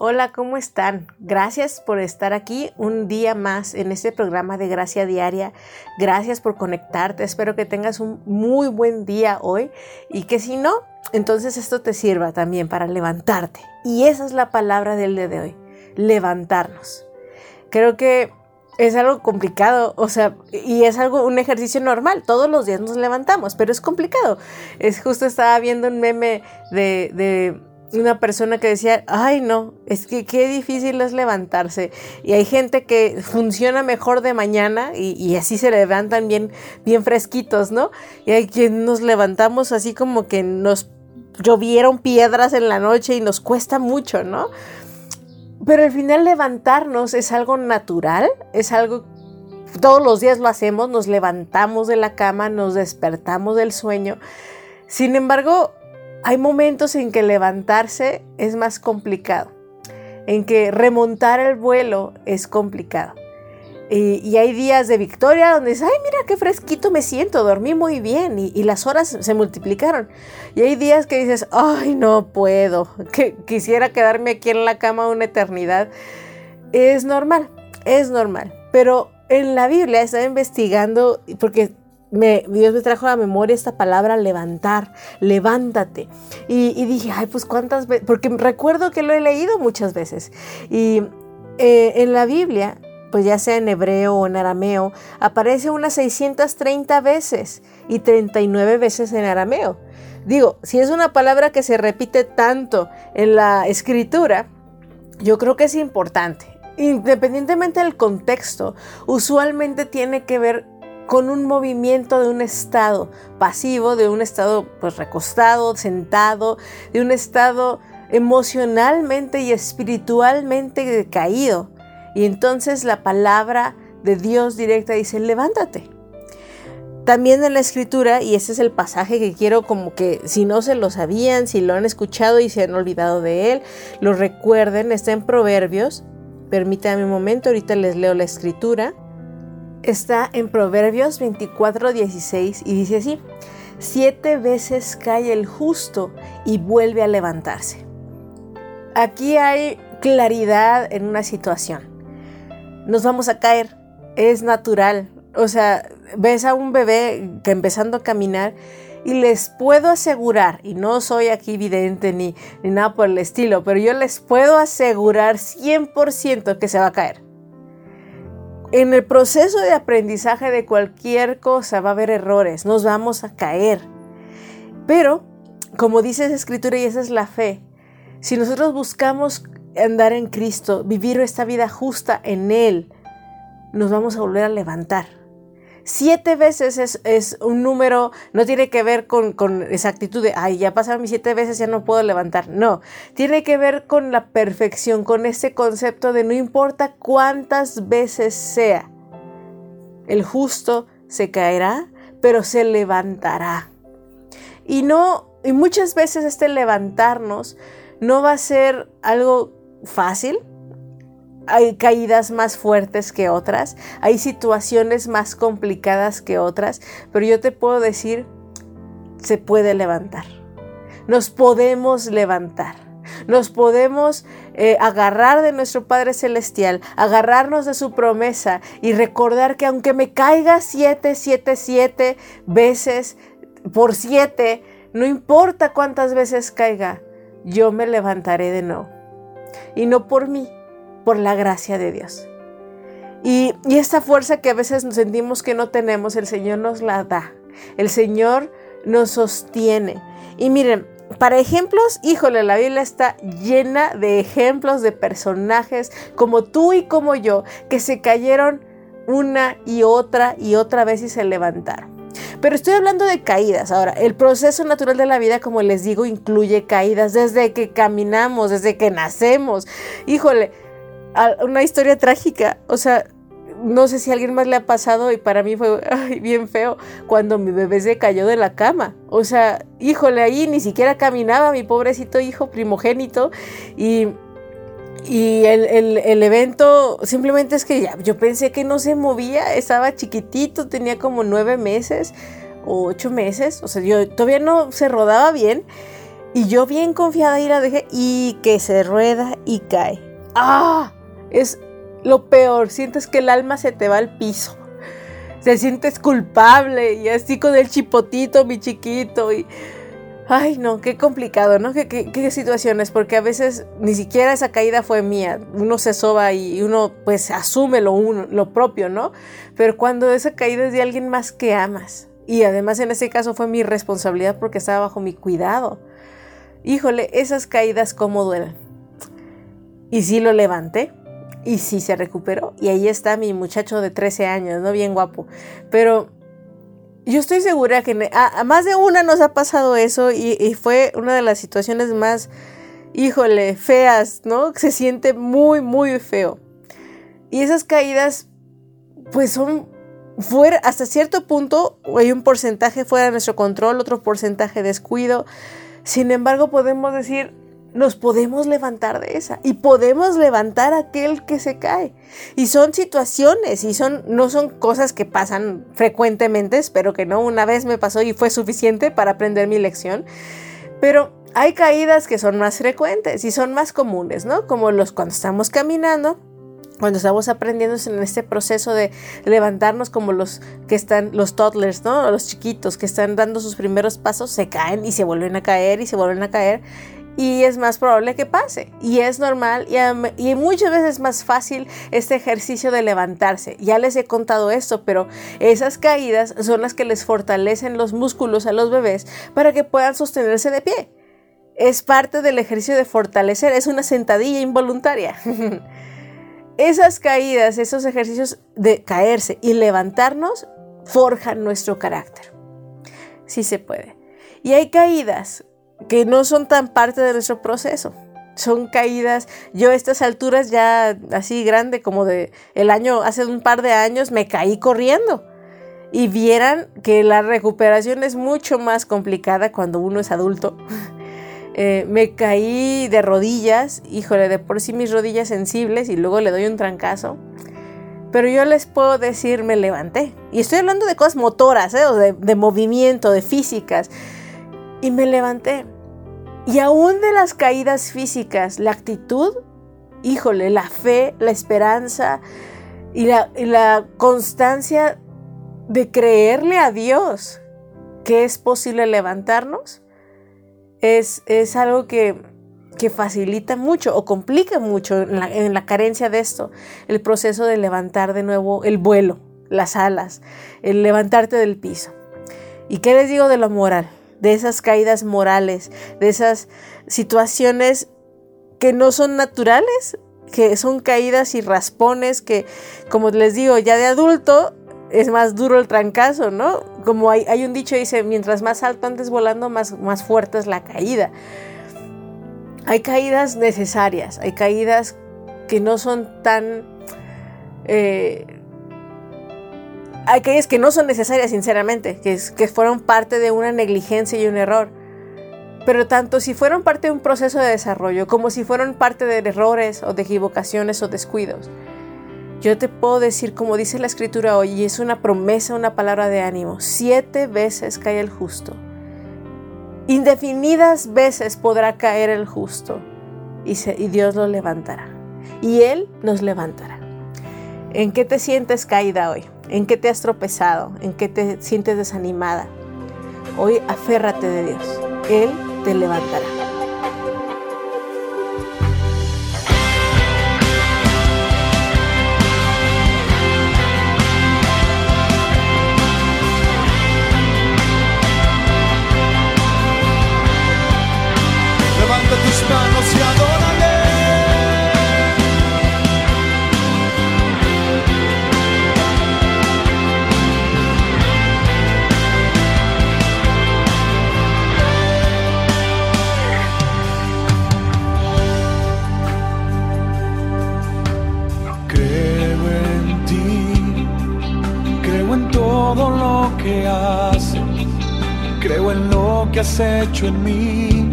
Hola, ¿cómo están? Gracias por estar aquí un día más en este programa de Gracia Diaria. Gracias por conectarte. Espero que tengas un muy buen día hoy y que si no, entonces esto te sirva también para levantarte. Y esa es la palabra del día de hoy, levantarnos. Creo que es algo complicado, o sea, y es algo, un ejercicio normal. Todos los días nos levantamos, pero es complicado. Es justo estaba viendo un meme de, de una persona que decía, ay no, es que qué difícil es levantarse. Y hay gente que funciona mejor de mañana y, así se levantan bien, bien fresquitos, ¿no? Y hay quien nos levantamos así como que nos llovieron piedras en la noche y nos cuesta mucho, ¿no? Pero al final levantarnos es algo natural, es algo todos los días lo hacemos, nos levantamos de la cama, nos despertamos del sueño. Sin embargo, hay momentos en que levantarse es más complicado, en que remontar el vuelo es complicado. Y, hay días de victoria donde dices, ay, mira qué fresquito me siento, dormí muy bien y, las horas se multiplicaron. Y hay días que dices, ay, no puedo, que quisiera quedarme aquí en la cama una eternidad. Es normal, es normal. Pero en la Biblia estaba investigando, porque Dios me trajo a la memoria esta palabra levantar, levántate. Y, dije, ay, pues cuántas veces, porque recuerdo que lo he leído muchas veces. Y eh, en la Biblia, pues ya sea en hebreo o en arameo, aparece unas 630 veces y 39 veces en arameo. Digo, si es una palabra que se repite tanto en la escritura, yo creo que es importante. Independientemente del contexto, usualmente tiene que ver con un movimiento de un estado pasivo, de un estado pues recostado, sentado, de un estado emocionalmente y espiritualmente decaído. Y entonces la palabra de Dios directa dice, levántate. También en la escritura, y ese es el pasaje que quiero como que si no se lo sabían, si lo han escuchado y se han olvidado de él, lo recuerden, está en Proverbios. Permítanme un momento, ahorita les leo la escritura está en Proverbios 24, 16 y dice así, siete veces cae el justo y vuelve a levantarse. Aquí hay claridad en una situación. Nos vamos a caer, es natural. O sea, ves a un bebé que empezando a caminar y les puedo asegurar, y no soy aquí vidente ni, ni nada por el estilo, pero yo les puedo asegurar 100% que se va a caer en el proceso de aprendizaje de cualquier cosa va a haber errores, nos vamos a caer. Pero, como dice esa escritura y esa es la fe, si nosotros buscamos andar en Cristo, vivir esta vida justa en Él, nos vamos a volver a levantar. Siete veces es, un número, no tiene que ver con, con exactitud de, ay, ya pasaron mis siete veces, ya no puedo levantar. No, tiene que ver con la perfección, con ese concepto de no importa cuántas veces sea, el justo se caerá, pero se levantará. Y no, y muchas veces este levantarnos no va a ser algo fácil, hay caídas más fuertes que otras, hay situaciones más complicadas que otras, pero yo te puedo decir, se puede levantar. Nos podemos levantar. Nos podemos eh, agarrar de nuestro Padre Celestial, agarrarnos de su promesa y recordar que aunque me caiga siete, siete, siete veces por siete, no importa cuántas veces caiga, yo me levantaré de nuevo. Y no por mí, por la gracia de Dios. Y, esta fuerza que a veces nos sentimos que no tenemos, el Señor nos la da. El Señor nos sostiene. Y miren, para ejemplos, híjole, la Biblia está llena de ejemplos de personajes como tú y como yo que se cayeron una y otra y otra vez y se levantaron. Pero estoy hablando de caídas. Ahora, el proceso natural de la vida, como les digo, incluye caídas desde que caminamos, desde que nacemos. Híjole, una historia trágica. O sea, no sé si a alguien más le ha pasado y para mí fue bien feo cuando mi bebé se cayó de la cama. O sea, híjole, ahí ni siquiera caminaba mi pobrecito hijo primogénito y... Y el, evento simplemente es que ya, yo pensé que no se movía, estaba chiquitito, tenía como nueve meses o ocho meses, o sea, yo todavía no se rodaba bien y yo bien confiada ahí la dejé y que se rueda y cae. ¡Ah! Es lo peor, sientes que el alma se te va al piso. Se sientes culpable y así con el chipotito, mi chiquito. Ay, no, qué complicado, ¿no? ¿Qué, qué, situaciones, porque a veces ni siquiera esa caída fue mía. Uno se soba y uno pues asume lo, uno, lo propio, ¿no? Pero cuando esa caída es de alguien más que amas. Y además en ese caso fue mi responsabilidad porque estaba bajo mi cuidado. Híjole, esas caídas cómo duelen. Y sí lo levanté, y sí se recuperó. Y ahí está mi muchacho de 13 años, ¿no? Bien guapo. Pero yo estoy segura que a, más de una nos ha pasado eso y, fue una de las situaciones más, híjole, feas, ¿no? Se siente muy, muy feo. Y esas caídas, pues son fuera, hasta cierto punto, hay un porcentaje fuera de nuestro control, otro porcentaje descuido. Sin embargo, podemos decir, nos podemos levantar de esa y podemos levantar a aquel que se cae. Y son situaciones y son no son cosas que pasan frecuentemente, espero que no, una vez me pasó y fue suficiente para aprender mi lección, pero hay caídas que son más frecuentes y son más comunes, ¿no? Como los cuando estamos caminando, cuando estamos aprendiendo en este proceso de levantarnos como los que están, los toddlers, ¿no? Los chiquitos que están dando sus primeros pasos, se caen y se vuelven a caer y se vuelven a caer y es más probable que pase. Y es normal y, muchas veces es más fácil este ejercicio de levantarse. Ya les he contado esto, pero esas caídas son las que les fortalecen los músculos a los bebés para que puedan sostenerse de pie. Es parte del ejercicio de fortalecer, es una sentadilla involuntaria. Esas caídas, esos ejercicios de caerse y levantarnos forjan nuestro carácter. Sí se puede. Y hay caídas que no son tan parte de nuestro proceso. Son caídas. Yo a estas alturas ya así grande como de el año, hace un par de años, me caí corriendo. Y vieran que la recuperación es mucho más complicada cuando uno es adulto. Eh, me caí de rodillas, híjole, de por sí mis rodillas sensibles y luego le doy un trancazo. Pero yo les puedo decir, me levanté. Y estoy hablando de cosas motoras, ¿eh? o de, de movimiento, de físicas y me levanté. Y aún de las caídas físicas, la actitud, híjole, la fe, la esperanza y la, constancia de creerle a Dios que es posible levantarnos, es, es algo que, que, facilita mucho o complica mucho en la, en la carencia de esto, el proceso de levantar de nuevo el vuelo, las alas, el levantarte del piso. ¿Y qué les digo de lo moral? De esas caídas morales, de esas situaciones que no son naturales, que son caídas y raspones que, como les digo, ya de adulto es más duro el trancazo, ¿no? Como hay, hay un dicho dice, mientras más alto andes volando, más, más fuerte es la caída. Hay caídas necesarias, hay caídas que no son tan... Eh, aquellas que no son necesarias, sinceramente, que, fueron parte de una negligencia y un error. Pero tanto si fueron parte de un proceso de desarrollo como si fueron parte de errores o de equivocaciones o descuidos, yo te puedo decir, como dice la escritura hoy, y es una promesa, una palabra de ánimo, siete veces cae el justo. Indefinidas veces podrá caer el justo y Dios lo levantará. Y Él nos levantará. ¿En qué te sientes caída hoy? ¿En qué te has tropezado? ¿En qué te sientes desanimada? Hoy aférrate de Dios. Él te levantará. En mí.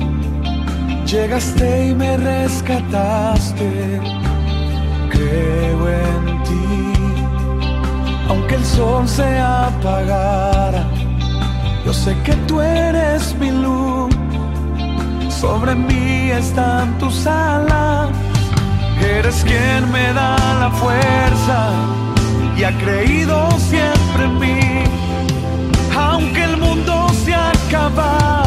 Llegaste y me rescataste, creo en ti. Aunque el sol se apagara, yo sé que tú eres mi luz. Sobre mí están tus alas, eres quien me da la fuerza y ha creído siempre en mí, aunque el mundo se acabara.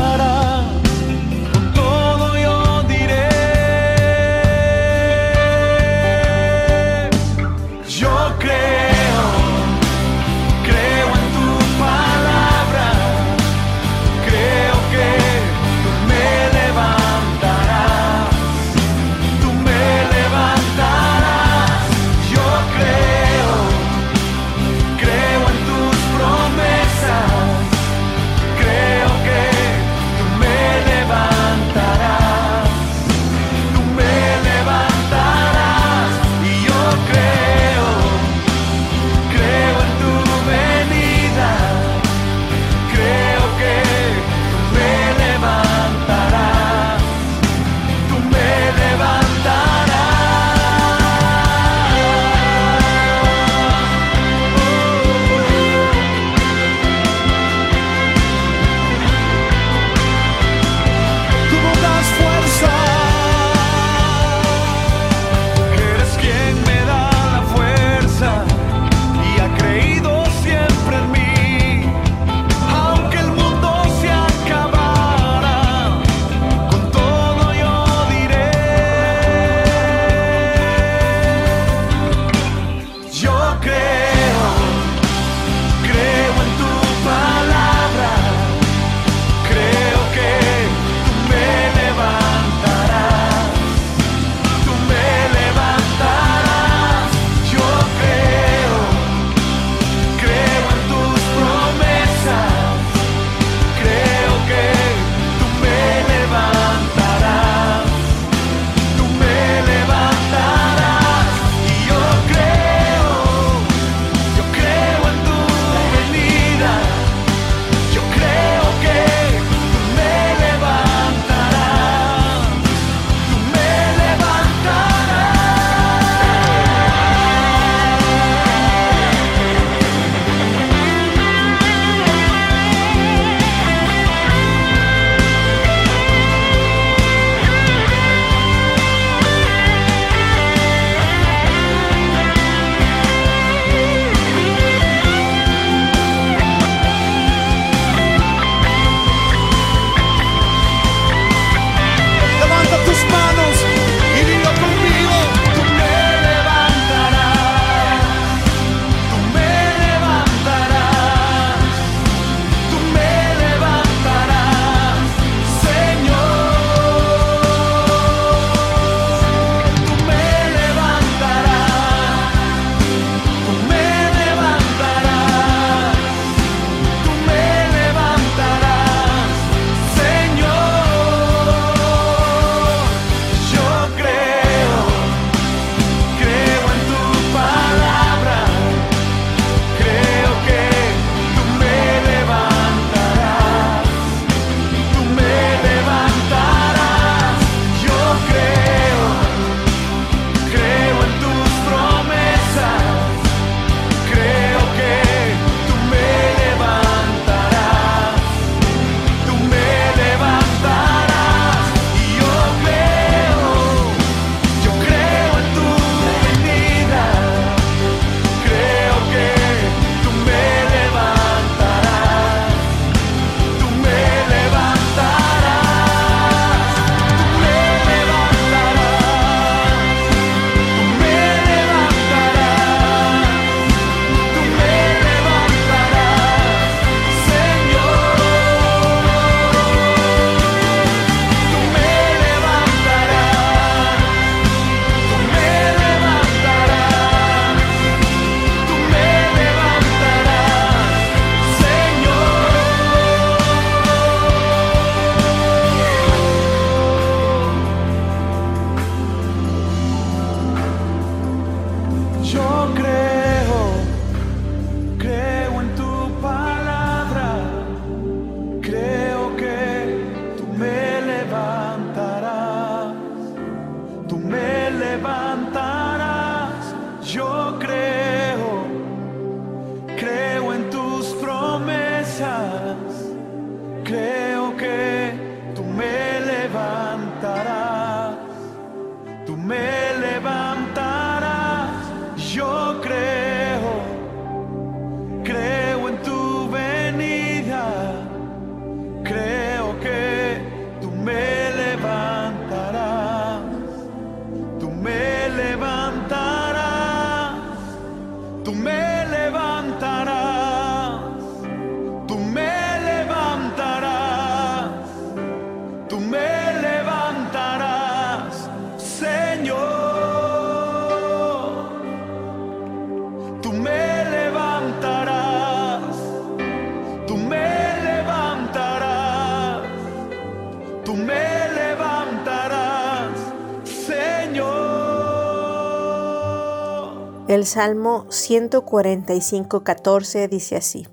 Salmo 145, 14 dice así.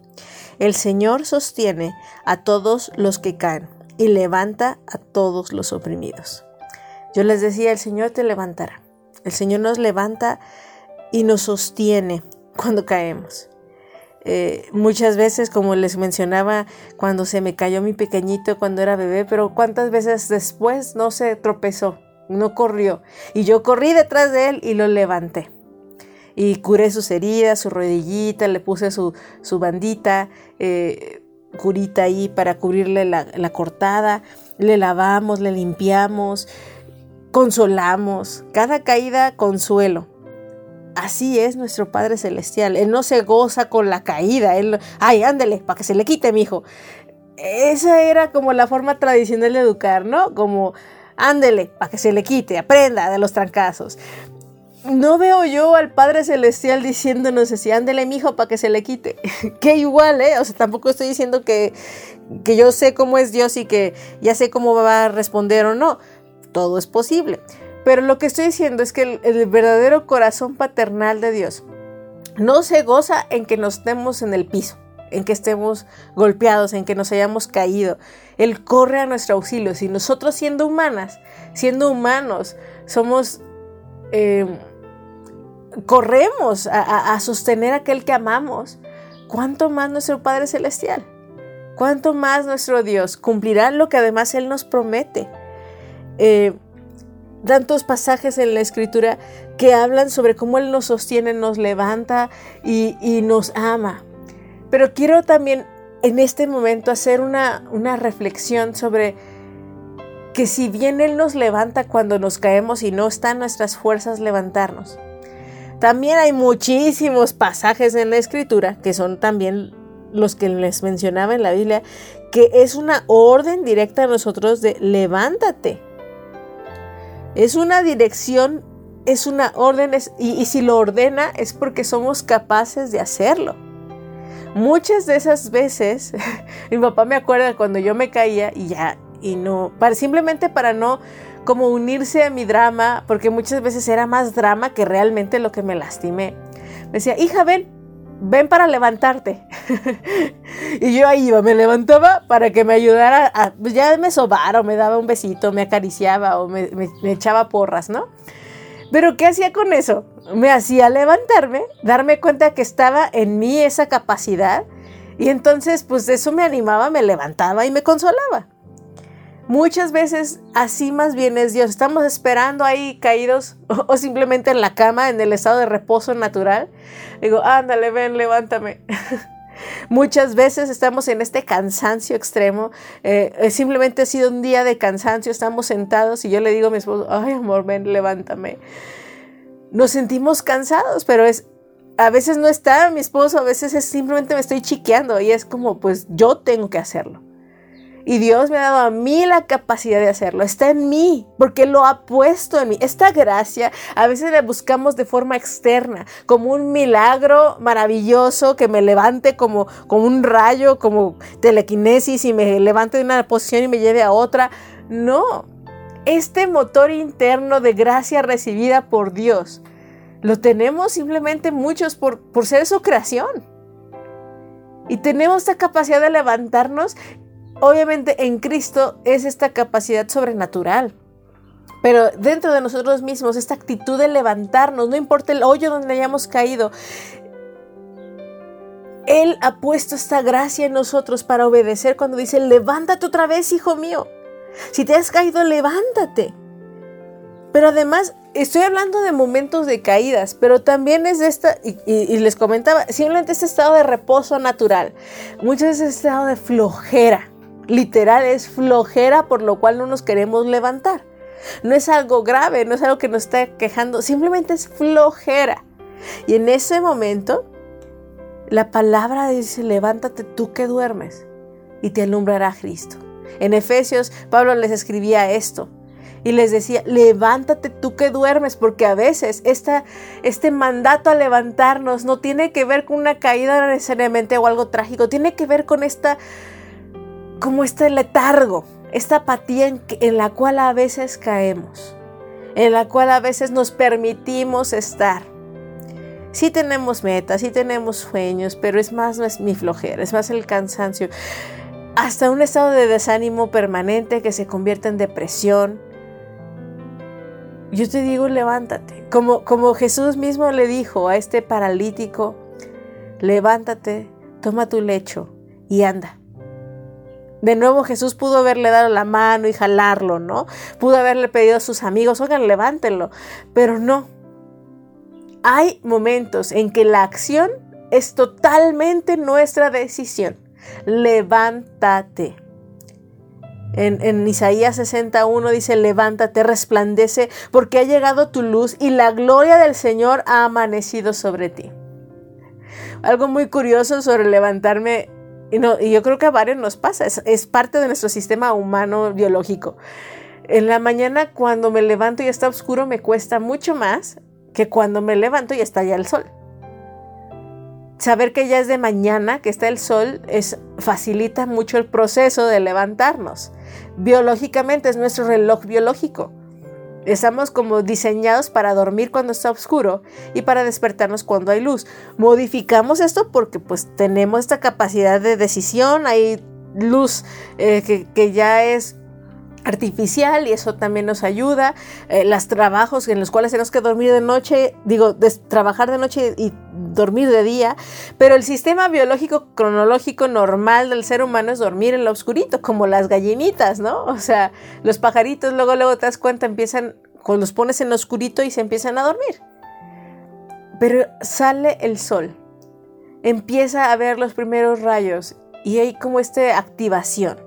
El Señor sostiene a todos los que caen y levanta a todos los oprimidos. Yo les decía, el Señor te levantará. El Señor nos levanta y nos sostiene cuando caemos. Eh, muchas veces, como les mencionaba, cuando se me cayó mi pequeñito cuando era bebé, pero cuántas veces después no se tropezó, no corrió. Y yo corrí detrás de él y lo levanté. Y curé sus heridas, su rodillita, le puse su, su bandita, eh, curita ahí para cubrirle la, la cortada. Le lavamos, le limpiamos, consolamos. Cada caída, consuelo. Así es nuestro Padre Celestial. Él no se goza con la caída. Él, ay, ándele, para que se le quite, mi hijo. Esa era como la forma tradicional de educar, ¿no? Como, ándele, para que se le quite, aprenda de los trancazos. No veo yo al Padre Celestial diciéndonos así, ándele, mi hijo, para que se le quite. que igual, ¿eh? O sea, tampoco estoy diciendo que, que yo sé cómo es Dios y que ya sé cómo va a responder o no. Todo es posible. Pero lo que estoy diciendo es que el, el, verdadero corazón paternal de Dios no se goza en que nos estemos en el piso, en que estemos golpeados, en que nos hayamos caído. Él corre a nuestro auxilio. Si nosotros siendo humanas, siendo humanos, somos... Eh, corremos a, sostener a aquel que amamos, ¿cuánto más nuestro Padre Celestial? ¿Cuánto más nuestro Dios cumplirá lo que además Él nos promete? Eh, tantos pasajes en la escritura que hablan sobre cómo Él nos sostiene, nos levanta y, nos ama. Pero quiero también en este momento hacer una, una, reflexión sobre que si bien Él nos levanta cuando nos caemos y no está en nuestras fuerzas levantarnos, también hay muchísimos pasajes en la escritura que son también los que les mencionaba en la Biblia, que es una orden directa a nosotros de levántate. Es una dirección, es una orden, y, y si lo ordena es porque somos capaces de hacerlo. Muchas de esas veces, mi papá me acuerda cuando yo me caía y ya, y no, para, simplemente para no como unirse a mi drama, porque muchas veces era más drama que realmente lo que me lastimé. Me decía, hija, ven, ven para levantarte. y yo ahí iba, me levantaba para que me ayudara a, pues ya me sobara o me daba un besito, me acariciaba o me, me, me echaba porras, ¿no? Pero ¿qué hacía con eso? Me hacía levantarme, darme cuenta que estaba en mí esa capacidad y entonces pues eso me animaba, me levantaba y me consolaba. Muchas veces así más bien es Dios. Estamos esperando ahí caídos o, simplemente en la cama, en el estado de reposo natural. Digo, ándale, ven, levántame. Muchas veces estamos en este cansancio extremo. Eh, simplemente ha sido un día de cansancio. Estamos sentados y yo le digo a mi esposo, ay amor, ven, levántame. Nos sentimos cansados, pero es a veces no está mi esposo, a veces es simplemente me estoy chiqueando y es como, pues yo tengo que hacerlo. Y Dios me ha dado a mí la capacidad de hacerlo. Está en mí, porque lo ha puesto en mí. Esta gracia a veces la buscamos de forma externa, como un milagro maravilloso que me levante como, como un rayo, como telequinesis y me levante de una posición y me lleve a otra. No, este motor interno de gracia recibida por Dios lo tenemos simplemente muchos por, por ser su creación. Y tenemos esta capacidad de levantarnos Obviamente en Cristo es esta capacidad sobrenatural. Pero dentro de nosotros mismos, esta actitud de levantarnos, no importa el hoyo donde hayamos caído, Él ha puesto esta gracia en nosotros para obedecer cuando dice, levántate otra vez, hijo mío. Si te has caído, levántate. Pero además, estoy hablando de momentos de caídas, pero también es de esta, y, les comentaba, simplemente este estado de reposo natural. Muchas veces este estado de flojera. Literal es flojera por lo cual no nos queremos levantar. No es algo grave, no es algo que nos está quejando, simplemente es flojera. Y en ese momento, la palabra dice, levántate tú que duermes y te alumbrará Cristo. En Efesios, Pablo les escribía esto y les decía, levántate tú que duermes, porque a veces esta, este mandato a levantarnos no tiene que ver con una caída necesariamente o algo trágico, tiene que ver con esta, como este letargo, esta apatía en, la cual a veces caemos, en la cual a veces nos permitimos estar. Sí tenemos metas, sí tenemos sueños, pero es más no es mi flojera, es más el cansancio. Hasta un estado de desánimo permanente que se convierte en depresión. Yo te digo, levántate. Como, como Jesús mismo le dijo a este paralítico, levántate, toma tu lecho y anda. De nuevo Jesús pudo haberle dado la mano y jalarlo, ¿no? Pudo haberle pedido a sus amigos, oigan, levántenlo, pero no. Hay momentos en que la acción es totalmente nuestra decisión. Levántate. En, en, Isaías 61 dice, levántate, resplandece, porque ha llegado tu luz y la gloria del Señor ha amanecido sobre ti. Algo muy curioso sobre levantarme y, no, yo creo que a varios nos pasa, es, parte de nuestro sistema humano biológico. En la mañana cuando me levanto y está oscuro me cuesta mucho más que cuando me levanto y está ya el sol. Saber que ya es de mañana, que está el sol, es, facilita mucho el proceso de levantarnos. Biológicamente es nuestro reloj biológico. Estamos como diseñados para dormir cuando está oscuro y para despertarnos cuando hay luz. Modificamos esto porque pues tenemos esta capacidad de decisión, hay luz eh, que, ya es artificial y eso también nos ayuda. Eh, los trabajos en los cuales tenemos que dormir de noche, digo, trabajar de noche y dormir de día, pero el sistema biológico cronológico normal del ser humano es dormir en lo oscurito, como las gallinitas, ¿no? O sea, los pajaritos luego, luego te das cuenta, empiezan, cuando los pones en lo oscurito y se empiezan a dormir. Pero sale el sol, empieza a ver los primeros rayos y hay como esta activación.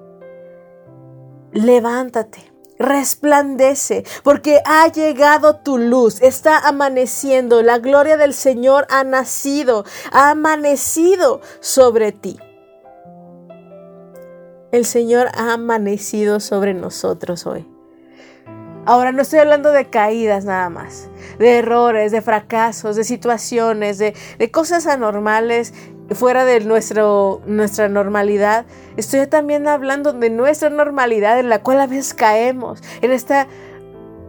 Levántate, resplandece, porque ha llegado tu luz, está amaneciendo, la gloria del Señor ha nacido, ha amanecido sobre ti. El Señor ha amanecido sobre nosotros hoy. Ahora no estoy hablando de caídas nada más, de errores, de fracasos, de situaciones, de, de cosas anormales fuera de nuestro, nuestra normalidad. Estoy también hablando de nuestra normalidad en la cual a veces caemos, en, esta,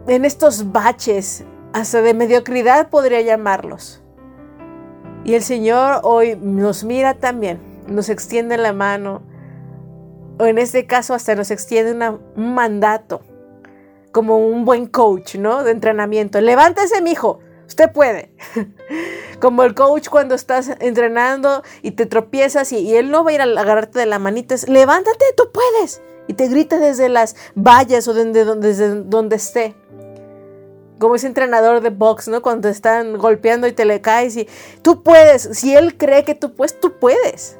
en estos baches, hasta de mediocridad podría llamarlos. Y el Señor hoy nos mira también, nos extiende la mano, o en este caso hasta nos extiende un mandato, como un buen coach, ¿no? De entrenamiento. Levántese, mijo, usted puede. Como el coach cuando estás entrenando y te tropiezas y, él no va a ir a agarrarte de la manita, es, levántate, tú puedes. Y te grita desde las vallas o desde, desde donde esté. Como ese entrenador de box, ¿no? Cuando te están golpeando y te le caes y tú puedes. Si él cree que tú puedes, tú puedes.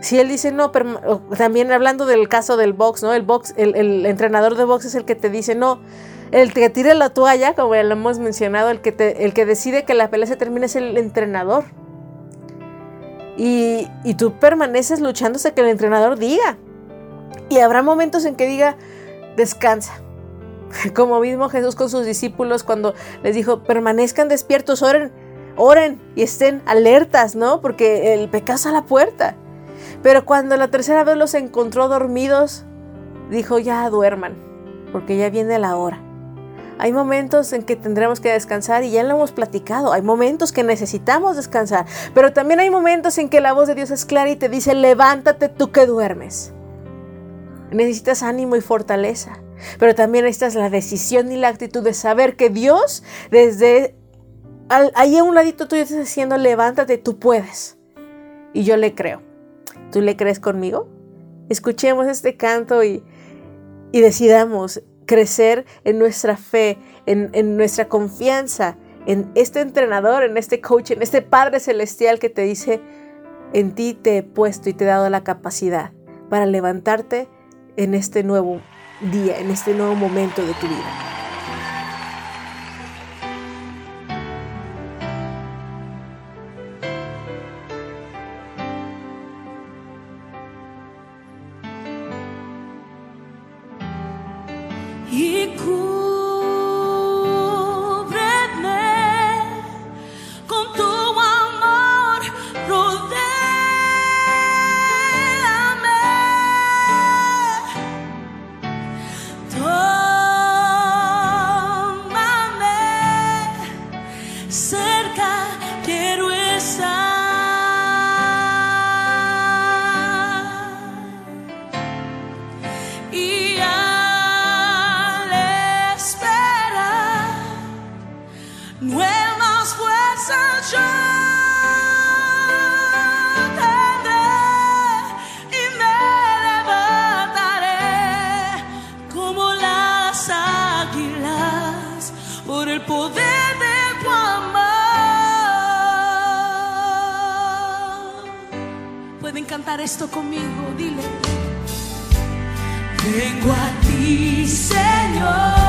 Si él dice no, pero también hablando del caso del box, ¿no? El box, el, el entrenador de box es el que te dice no, el que tire la toalla, como ya lo hemos mencionado, el que, el que decide que la pelea se termine es el entrenador. Y, y tú permaneces luchando hasta que el entrenador diga. Y habrá momentos en que diga, descansa. Como mismo Jesús con sus discípulos cuando les dijo, permanezcan despiertos, oren, oren y estén alertas, ¿no? Porque el pecado está a la puerta. Pero cuando la tercera vez los encontró dormidos, dijo, ya duerman, porque ya viene la hora. Hay momentos en que tendremos que descansar y ya lo hemos platicado. Hay momentos que necesitamos descansar, pero también hay momentos en que la voz de Dios es clara y te dice, levántate tú que duermes. necesitas ánimo y fortaleza, pero también necesitas la decisión y la actitud de saber que Dios desde ahí a un ladito tú estás diciendo, levántate, tú puedes. Y yo le creo. ¿Tú le crees conmigo? Escuchemos este canto y, y decidamos crecer en nuestra fe, en, en nuestra confianza, en este entrenador, en este coach, en este Padre Celestial que te dice, en ti te he puesto y te he dado la capacidad para levantarte en este nuevo día, en este nuevo momento de tu vida. Esto conmigo, dile. Vengo a ti, Señor,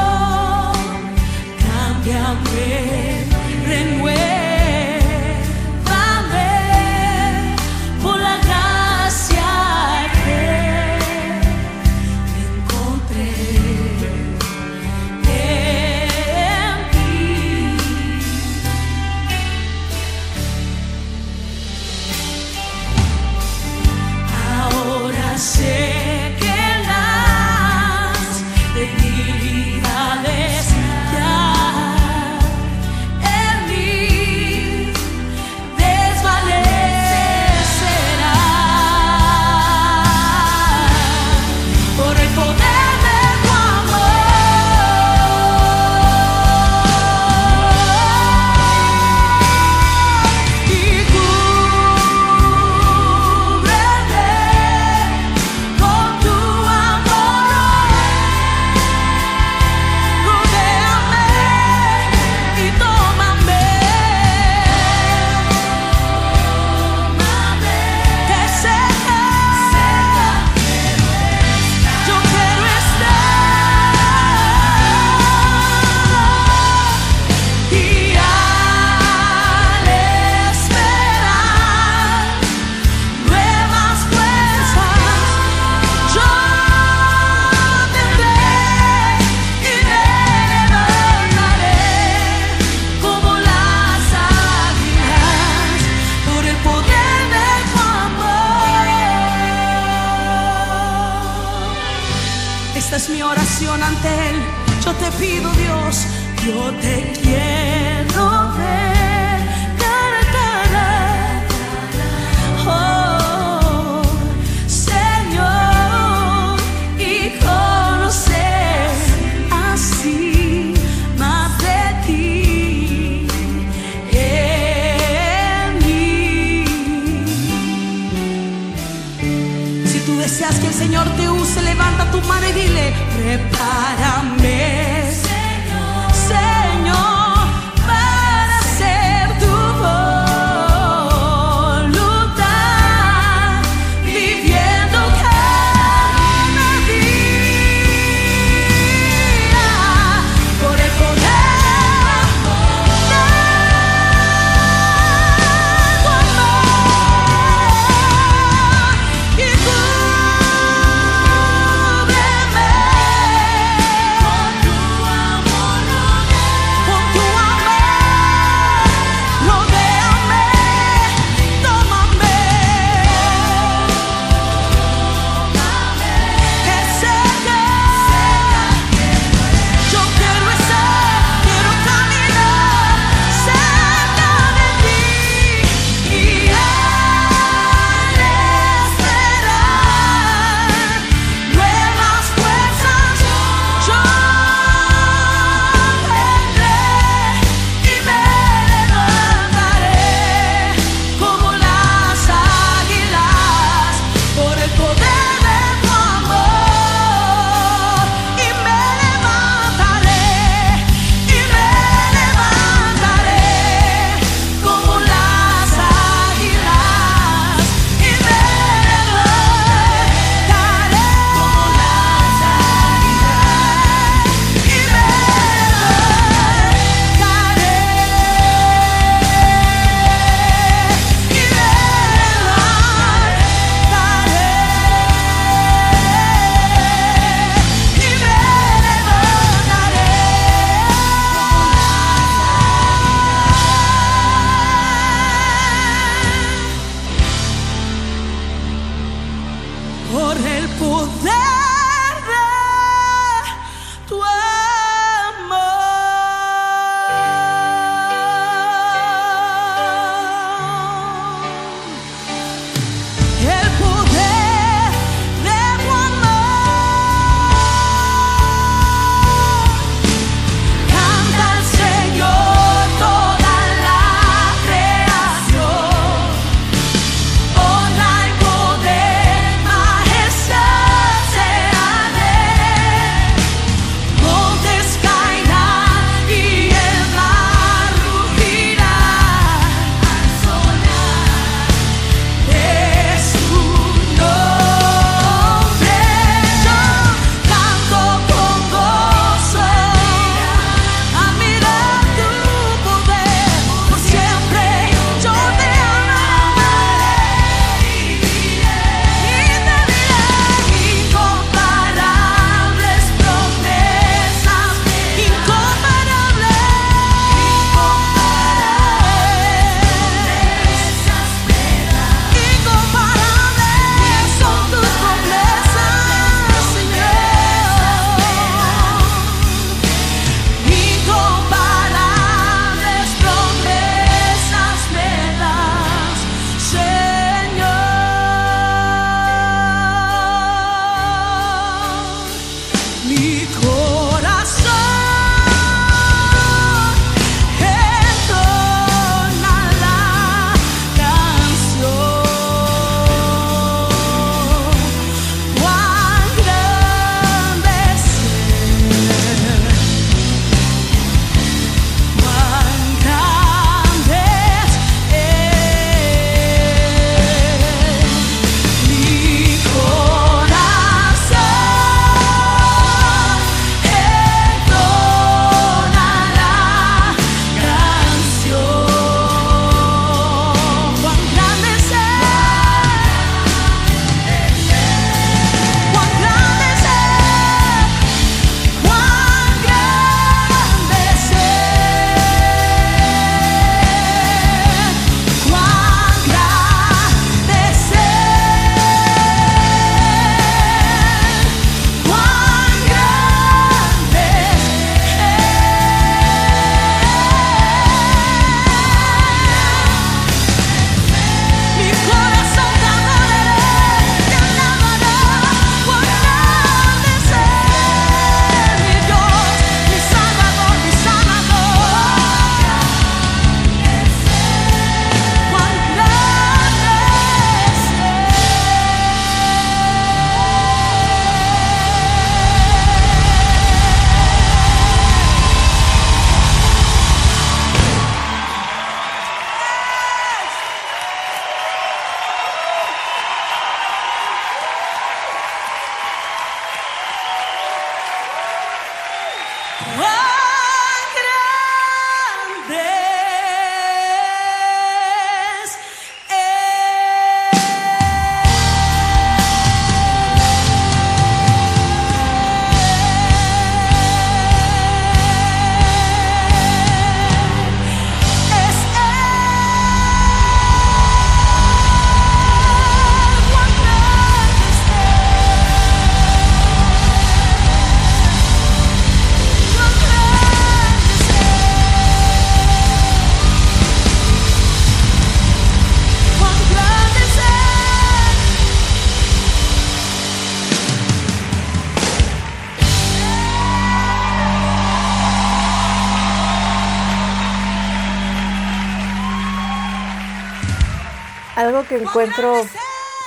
Que encuentro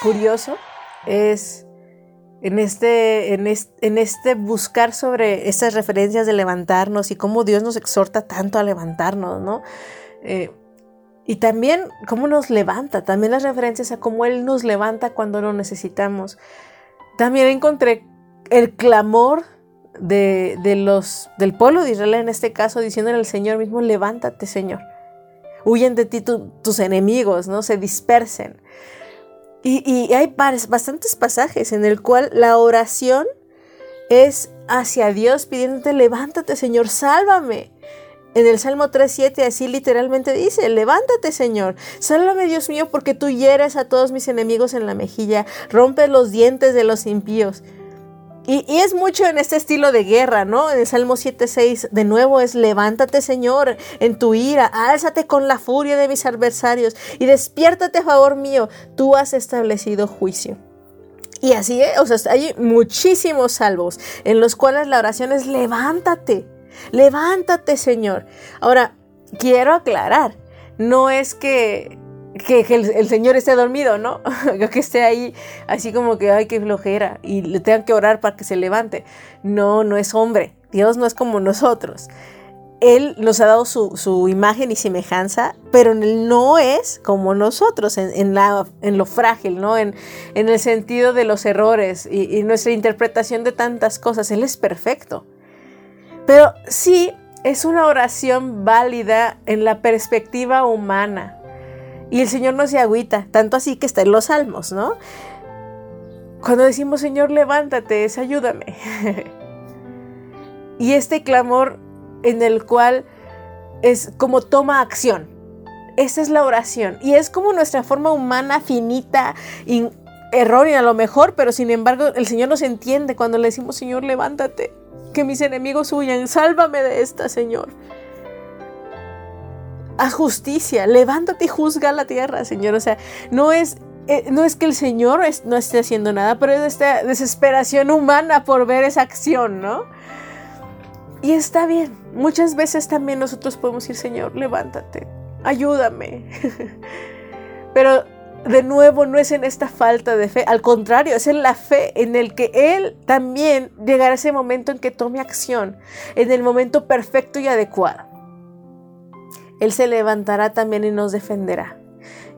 curioso es en este, en este, buscar sobre estas referencias de levantarnos y cómo Dios nos exhorta tanto a levantarnos, ¿no? Eh, y también cómo nos levanta, también las referencias a cómo Él nos levanta cuando lo necesitamos. También encontré el clamor de, los, del pueblo de Israel en este caso, diciéndole al Señor mismo, levántate Señor. Huyen de ti tus enemigos, ¿no? Se dispersen. Y, hay bastantes pasajes en el cual la oración es hacia Dios pidiéndote, levántate Señor, sálvame. En el Salmo 3.7 así literalmente dice, levántate Señor, sálvame Dios mío porque tú hieres a todos mis enemigos en la mejilla, rompes los dientes de los impíos. Y, es mucho en este estilo de guerra, ¿no? En el Salmo 7.6 de nuevo es levántate Señor en tu ira, álzate con la furia de mis adversarios y despiértate a favor mío, tú has establecido juicio. Y así es, o sea, hay muchísimos salvos en los cuales la oración es levántate, levántate Señor. Ahora, quiero aclarar, no es que que, el, Señor esté dormido, ¿no? que esté ahí así como que, ay, qué flojera, y le tengan que orar para que se levante. No, no es hombre. Dios no es como nosotros. Él nos ha dado su, imagen y semejanza, pero Él no es como nosotros, en, lo frágil, ¿no? En, el sentido de los errores y nuestra interpretación de tantas cosas. Él es perfecto. Pero sí es una oración válida en la perspectiva humana y el Señor no se agüita, tanto así que está en los salmos, ¿no? Cuando decimos, Señor, levántate, ayúdame. y este clamor en el cual es como toma acción. Esa es la oración. Y es como nuestra forma humana finita, errónea a lo mejor, pero sin embargo el Señor nos entiende cuando le decimos, Señor, levántate, que mis enemigos huyan, sálvame de esta, Señor haz justicia, levántate y juzga la tierra, Señor. O sea, no es, eh, no es que el Señor no esté haciendo nada, pero es esta desesperación humana por ver esa acción, ¿no? Y está bien. Muchas veces también nosotros podemos decir, Señor, levántate, ayúdame. pero de nuevo no es en esta falta de fe, al contrario, es en la fe en el que Él también llegará ese momento en que tome acción, en el momento perfecto y adecuado. Él se levantará también y nos defenderá.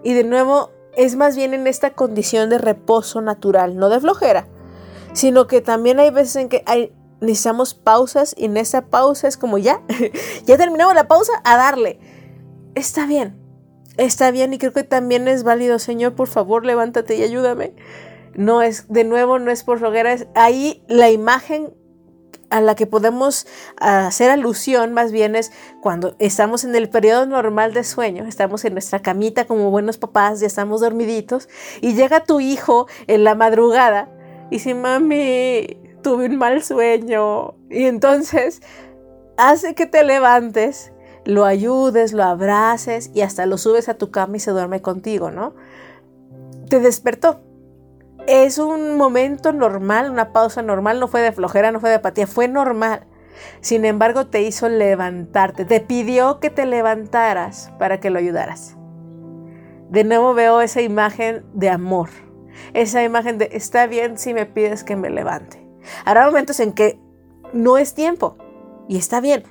Y de nuevo, es más bien en esta condición de reposo natural, no de flojera, sino que también hay veces en que hay, necesitamos pausas y en esa pausa es como ya, ya terminamos la pausa, a darle. Está bien, está bien y creo que también es válido, Señor, por favor, levántate y ayúdame. No es, de nuevo, no es por flojera, es ahí la imagen a la que podemos hacer alusión más bien es cuando estamos en el periodo normal de sueño, estamos en nuestra camita como buenos papás, ya estamos dormiditos, y llega tu hijo en la madrugada y dice, mami, tuve un mal sueño. Y entonces hace que te levantes, lo ayudes, lo abraces y hasta lo subes a tu cama y se duerme contigo, ¿no? Te despertó es un momento normal, una pausa normal, no fue de flojera, no fue de apatía, fue normal. Sin embargo, te hizo levantarte, te pidió que te levantaras para que lo ayudaras. De nuevo veo esa imagen de amor, esa imagen de está bien si me pides que me levante. Habrá momentos en que no es tiempo y está bien,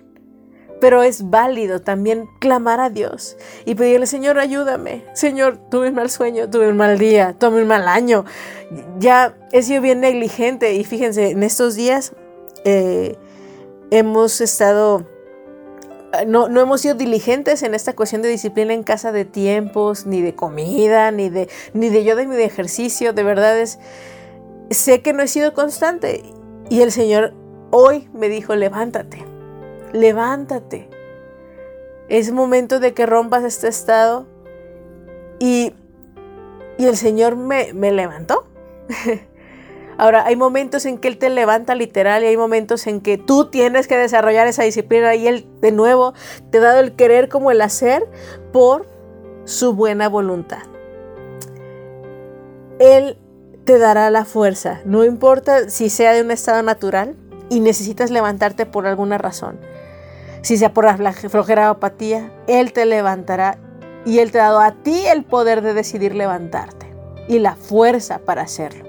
pero es válido también clamar a Dios y pedirle, Señor, ayúdame. Señor, tuve un mal sueño, tuve un mal día, tuve un mal año. Ya he sido bien negligente y fíjense, en estos días eh, hemos estado... No, no, hemos sido diligentes en esta cuestión de disciplina en casa de tiempos, ni de comida, ni de, ni de yoga, ni de ejercicio. De verdad es, sé que no he sido constante. Y el Señor hoy me dijo, levántate levántate. Es momento de que rompas este estado. Y, y el Señor me, me levantó. Ahora, hay momentos en que Él te levanta literal y hay momentos en que tú tienes que desarrollar esa disciplina y Él de nuevo te ha dado el querer como el hacer por su buena voluntad. Él te dará la fuerza, no importa si sea de un estado natural y necesitas levantarte por alguna razón si sea por la flojera apatía, Él te levantará Y Él te ha dado a ti el poder de decidir levantarte y la fuerza para hacerlo.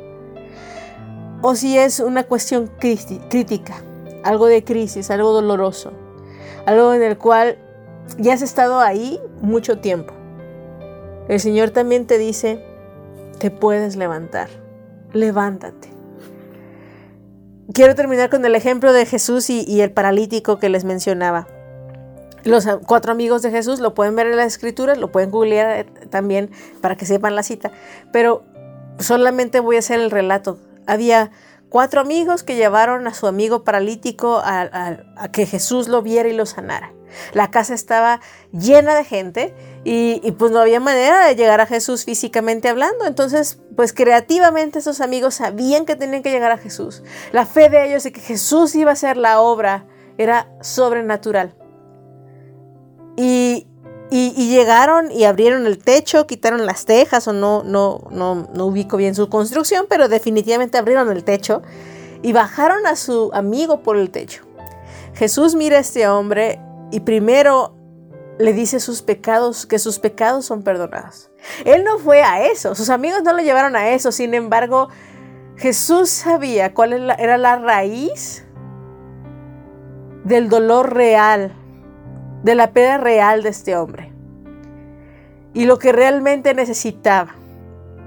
O si es una cuestión crítica, algo de crisis, algo doloroso, algo en el cual ya has estado ahí mucho tiempo. El Señor también te dice, te puedes levantar, levántate. Quiero terminar con el ejemplo de Jesús y, el paralítico que les mencionaba. Los cuatro amigos de Jesús lo pueden ver en las escrituras, lo pueden googlear eh, también para que sepan la cita, pero solamente voy a hacer el relato. Había cuatro amigos que llevaron a su amigo paralítico a, que Jesús lo viera y lo sanara. La casa estaba llena de gente y, y, pues no había manera de llegar a Jesús físicamente hablando. Entonces, pues creativamente esos amigos sabían que tenían que llegar a Jesús. La fe de ellos de que Jesús iba a hacer la obra era sobrenatural. Y, y, llegaron y abrieron el techo, quitaron las tejas o no, no, no, no ubico bien su construcción, pero definitivamente abrieron el techo y bajaron a su amigo por el techo. Jesús mira a este hombre y primero le dice sus pecados, que sus pecados son perdonados. Él no fue a eso, sus amigos no lo llevaron a eso, sin embargo, Jesús sabía cuál era la raíz del dolor real de la pena real de este hombre y lo que realmente necesitaba.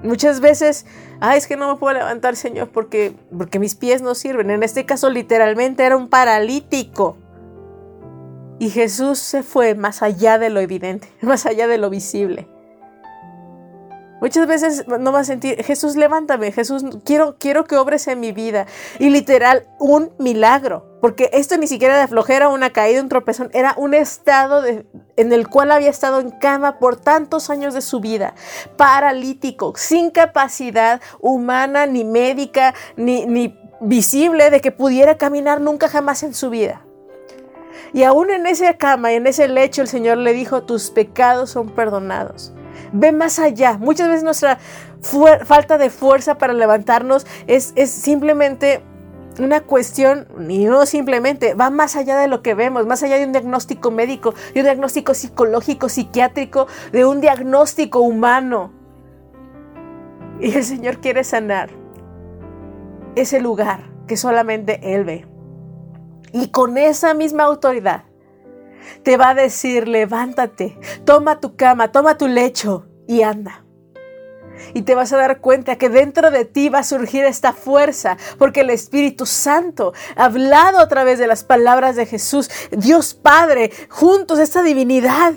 Muchas veces, ay, es que no me puedo levantar, Señor, porque, porque mis pies no sirven. En este caso, literalmente era un paralítico. Y Jesús se fue más allá de lo evidente, más allá de lo visible. Muchas veces no va a sentir, Jesús, levántame, Jesús, quiero, quiero que obres en mi vida. Y literal, un milagro. Porque esto ni siquiera de flojera, una caída, un tropezón, era un estado en el cual había estado en cama por tantos años de su vida, paralítico, sin capacidad humana, ni médica, ni, ni visible de que pudiera caminar nunca jamás en su vida. Y aún en esa cama y en ese lecho el Señor le dijo, tus pecados son perdonados ve más allá. Muchas veces nuestra falta de fuerza para levantarnos es, es simplemente una cuestión, y no simplemente, va más allá de lo que vemos, más allá de un diagnóstico médico, de un diagnóstico psicológico, psiquiátrico, de un diagnóstico humano. Y el Señor quiere sanar ese lugar que solamente Él ve. Y con esa misma autoridad te va a decir, levántate, toma tu cama, toma tu lecho y anda. Y te vas a dar cuenta que dentro de ti va a surgir esta fuerza, porque el Espíritu Santo, hablado a través de las palabras de Jesús, Dios Padre, juntos, esta divinidad,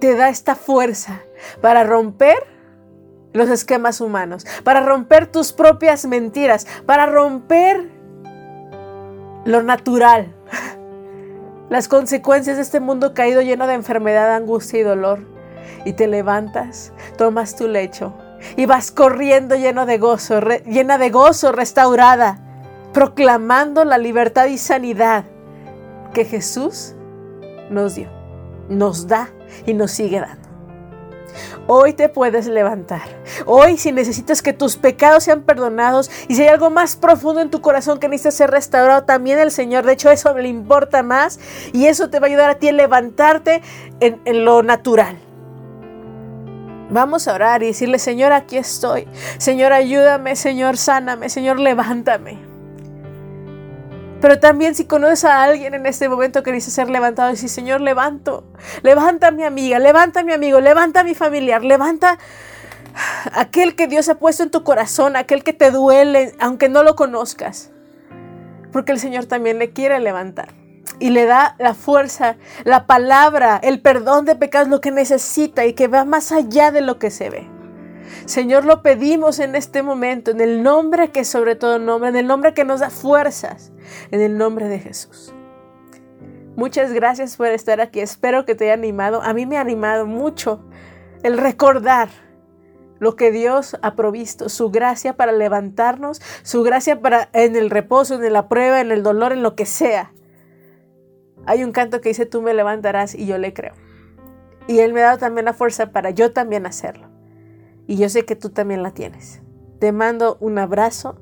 te da esta fuerza para romper los esquemas humanos, para romper tus propias mentiras, para romper lo natural, las consecuencias de este mundo caído lleno de enfermedad, angustia y dolor. Y te levantas, tomas tu lecho y vas corriendo lleno de gozo, llena de gozo, restaurada, proclamando la libertad y sanidad que Jesús nos dio, nos da y nos sigue dando. Hoy te puedes levantar. Hoy si necesitas que tus pecados sean perdonados y si hay algo más profundo en tu corazón que necesita ser restaurado, también el Señor. De hecho, eso le importa más y eso te va a ayudar a ti a levantarte en, en lo natural. Vamos a orar y decirle, Señor, aquí estoy. Señor, ayúdame. Señor, sáname. Señor, levántame. Pero también si conoces a alguien en este momento que dice ser levantado, y Señor, levanto, levanta a mi amiga, levanta a mi amigo, levanta a mi familiar, levanta aquel que Dios ha puesto en tu corazón, aquel que te duele, aunque no lo conozcas. Porque el Señor también le quiere levantar y le da la fuerza, la palabra, el perdón de pecados, lo que necesita y que va más allá de lo que se ve. Señor, lo pedimos en este momento, en el nombre que sobre todo nombre, en el nombre que nos da fuerzas, en el nombre de Jesús. Muchas gracias por estar aquí. Espero que te haya animado. A mí me ha animado mucho el recordar lo que Dios ha provisto, su gracia para levantarnos, su gracia para en el reposo, en la prueba, en el dolor, en lo que sea. Hay un canto que dice, tú me levantarás y yo le creo. Y Él me ha dado también la fuerza para yo también hacerlo. Y yo sé que tú también la tienes. Te mando un abrazo,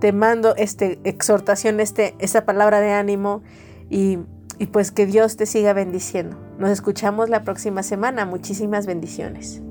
te mando esta exhortación, este, esta palabra de ánimo y Y pues que Dios te siga bendiciendo. Nos escuchamos la próxima semana. Muchísimas bendiciones.